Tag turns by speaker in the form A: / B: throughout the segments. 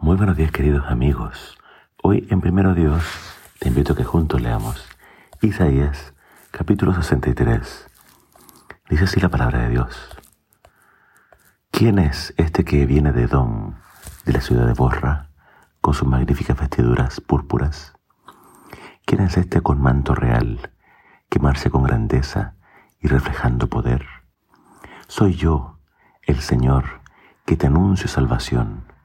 A: Muy buenos días queridos amigos. Hoy en Primero Dios te invito a que juntos leamos Isaías capítulo 63. Dice así la palabra de Dios. ¿Quién es este que viene de Edom, de la ciudad de Borra, con sus magníficas vestiduras púrpuras? ¿Quién es este con manto real, que marcha con grandeza y reflejando poder? Soy yo, el Señor, que te anuncio salvación.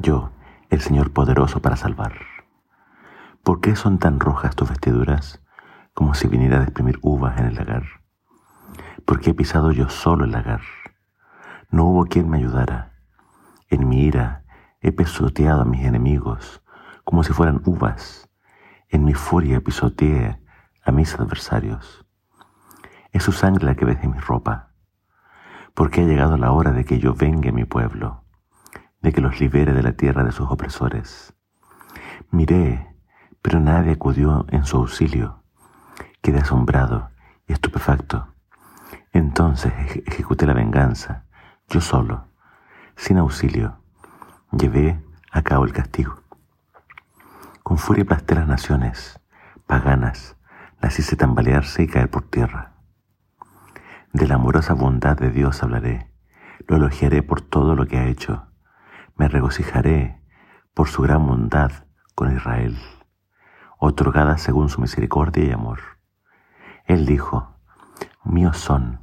A: Yo, el Señor poderoso para salvar. ¿Por qué son tan rojas tus vestiduras, como si viniera a exprimir uvas en el lagar? ¿Por qué he pisado yo solo el lagar? No hubo quien me ayudara. En mi ira he pisoteado a mis enemigos, como si fueran uvas. En mi furia pisoteé a mis adversarios. Es su sangre la que ves en mi ropa porque ha llegado la hora de que yo venga a mi pueblo, de que los libere de la tierra de sus opresores. Miré, pero nadie acudió en su auxilio. Quedé asombrado y estupefacto. Entonces ejecuté la venganza, yo solo, sin auxilio. Llevé a cabo el castigo. Con furia aplasté las naciones paganas, las hice tambalearse y caer por tierra. De la amorosa bondad de Dios hablaré, lo elogiaré por todo lo que ha hecho, me regocijaré por su gran bondad con Israel, otorgada según su misericordia y amor. Él dijo, míos son,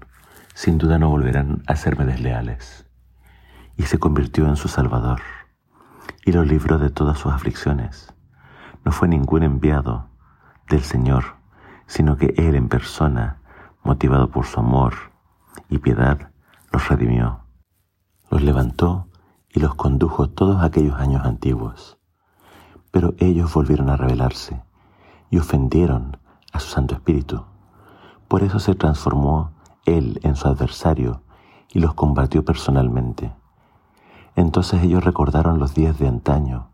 A: sin duda no volverán a serme desleales. Y se convirtió en su Salvador, y lo libró de todas sus aflicciones. No fue ningún enviado del Señor, sino que Él en persona motivado por su amor y piedad, los redimió, los levantó y los condujo todos aquellos años antiguos. Pero ellos volvieron a rebelarse y ofendieron a su Santo Espíritu. Por eso se transformó Él en su adversario y los combatió personalmente. Entonces ellos recordaron los días de antaño,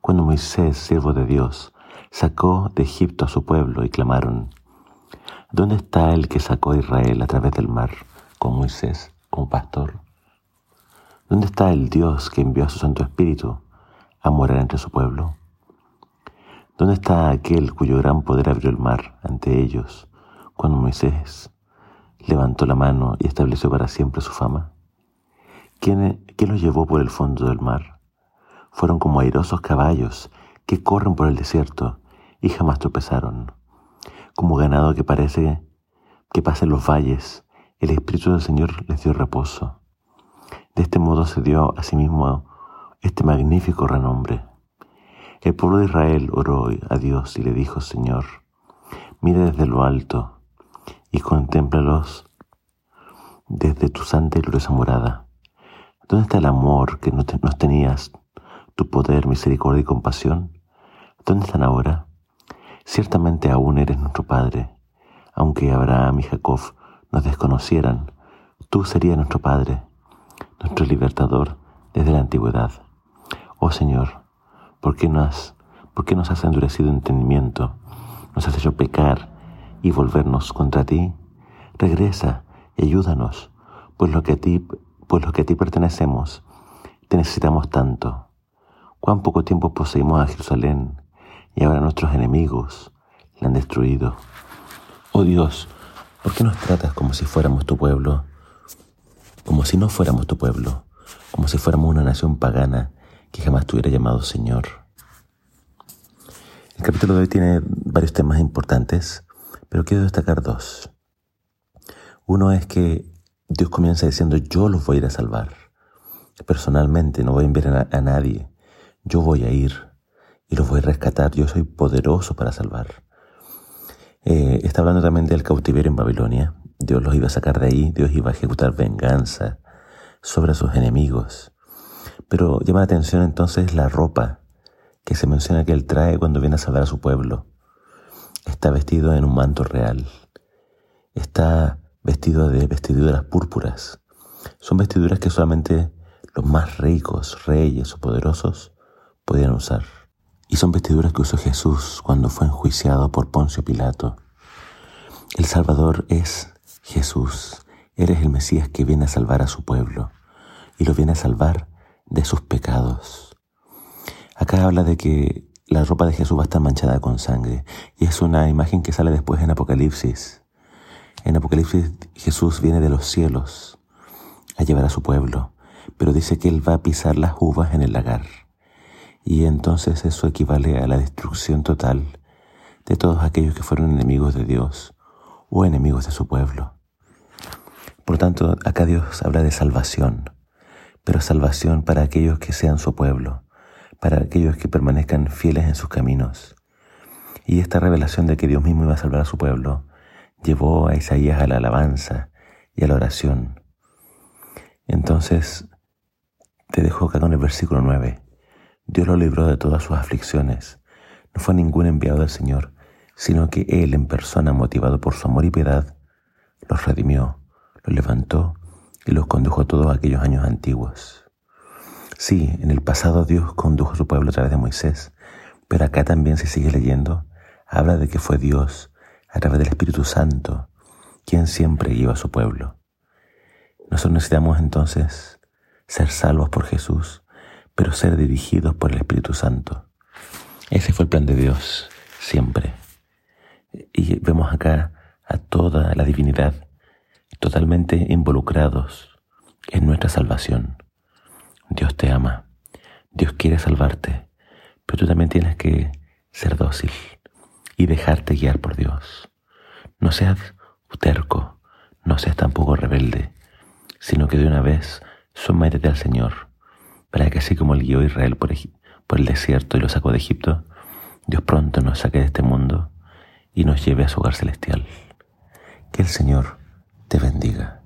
A: cuando Moisés, siervo de Dios, sacó de Egipto a su pueblo y clamaron, ¿Dónde está el que sacó a Israel a través del mar con Moisés como pastor? ¿Dónde está el Dios que envió a su Santo Espíritu a morar entre su pueblo? ¿Dónde está aquel cuyo gran poder abrió el mar ante ellos cuando Moisés levantó la mano y estableció para siempre su fama? ¿Quién, quién los llevó por el fondo del mar? Fueron como airosos caballos que corren por el desierto y jamás tropezaron como ganado que parece que pasa en los valles, el Espíritu del Señor les dio reposo. De este modo se dio a sí mismo este magnífico renombre. El pueblo de Israel oró a Dios y le dijo, Señor, mira desde lo alto y contémplalos desde tu santa y gloriosa morada. ¿Dónde está el amor que nos tenías, tu poder, misericordia y compasión? ¿Dónde están ahora? Ciertamente aún eres nuestro Padre. Aunque Abraham y Jacob nos desconocieran, tú serías nuestro Padre, nuestro libertador desde la antigüedad. Oh Señor, ¿por qué nos, por qué nos has endurecido entendimiento? Nos has hecho pecar y volvernos contra ti. Regresa y ayúdanos, pues lo que a ti, pues lo que a ti pertenecemos, te necesitamos tanto. Cuán poco tiempo poseímos a Jerusalén y ahora nuestros enemigos la han destruido. Oh Dios, ¿por qué nos tratas como si fuéramos tu pueblo? Como si no fuéramos tu pueblo, como si fuéramos una nación pagana que jamás te hubiera llamado Señor. El capítulo de hoy tiene varios temas importantes, pero quiero destacar dos. Uno es que Dios comienza diciendo, yo los voy a ir a salvar. Personalmente, no voy a enviar a, a nadie. Yo voy a ir y los voy a rescatar. Yo soy poderoso para salvar. Eh, está hablando también del cautiverio en Babilonia. Dios los iba a sacar de ahí, Dios iba a ejecutar venganza sobre sus enemigos. Pero llama la atención entonces la ropa que se menciona que él trae cuando viene a salvar a su pueblo. Está vestido en un manto real. Está vestido de vestiduras púrpuras. Son vestiduras que solamente los más ricos, reyes o poderosos podían usar. Y son vestiduras que usó Jesús cuando fue enjuiciado por Poncio Pilato. El Salvador es Jesús. Eres el Mesías que viene a salvar a su pueblo y lo viene a salvar de sus pecados. Acá habla de que la ropa de Jesús va a estar manchada con sangre y es una imagen que sale después en Apocalipsis. En Apocalipsis Jesús viene de los cielos a llevar a su pueblo, pero dice que Él va a pisar las uvas en el lagar. Y entonces eso equivale a la destrucción total de todos aquellos que fueron enemigos de Dios o enemigos de su pueblo. Por tanto, acá Dios habla de salvación, pero salvación para aquellos que sean su pueblo, para aquellos que permanezcan fieles en sus caminos. Y esta revelación de que Dios mismo iba a salvar a su pueblo llevó a Isaías a la alabanza y a la oración. Entonces, te dejo acá con el versículo 9. Dios lo libró de todas sus aflicciones. No fue ningún enviado del Señor, sino que Él en persona, motivado por su amor y piedad, los redimió, los levantó y los condujo todos aquellos años antiguos. Sí, en el pasado Dios condujo a su pueblo a través de Moisés, pero acá también se sigue leyendo, habla de que fue Dios, a través del Espíritu Santo, quien siempre lleva a su pueblo. Nosotros necesitamos entonces ser salvos por Jesús, pero ser dirigidos por el Espíritu Santo. Ese fue el plan de Dios, siempre. Y vemos acá a toda la divinidad totalmente involucrados en nuestra salvación. Dios te ama, Dios quiere salvarte, pero tú también tienes que ser dócil y dejarte guiar por Dios. No seas terco, no seas tampoco rebelde, sino que de una vez sométete al Señor, para que así como Él guió a Israel por, por el desierto y lo sacó de Egipto, Dios pronto nos saque de este mundo y nos lleve a su hogar celestial. Que el Señor te bendiga.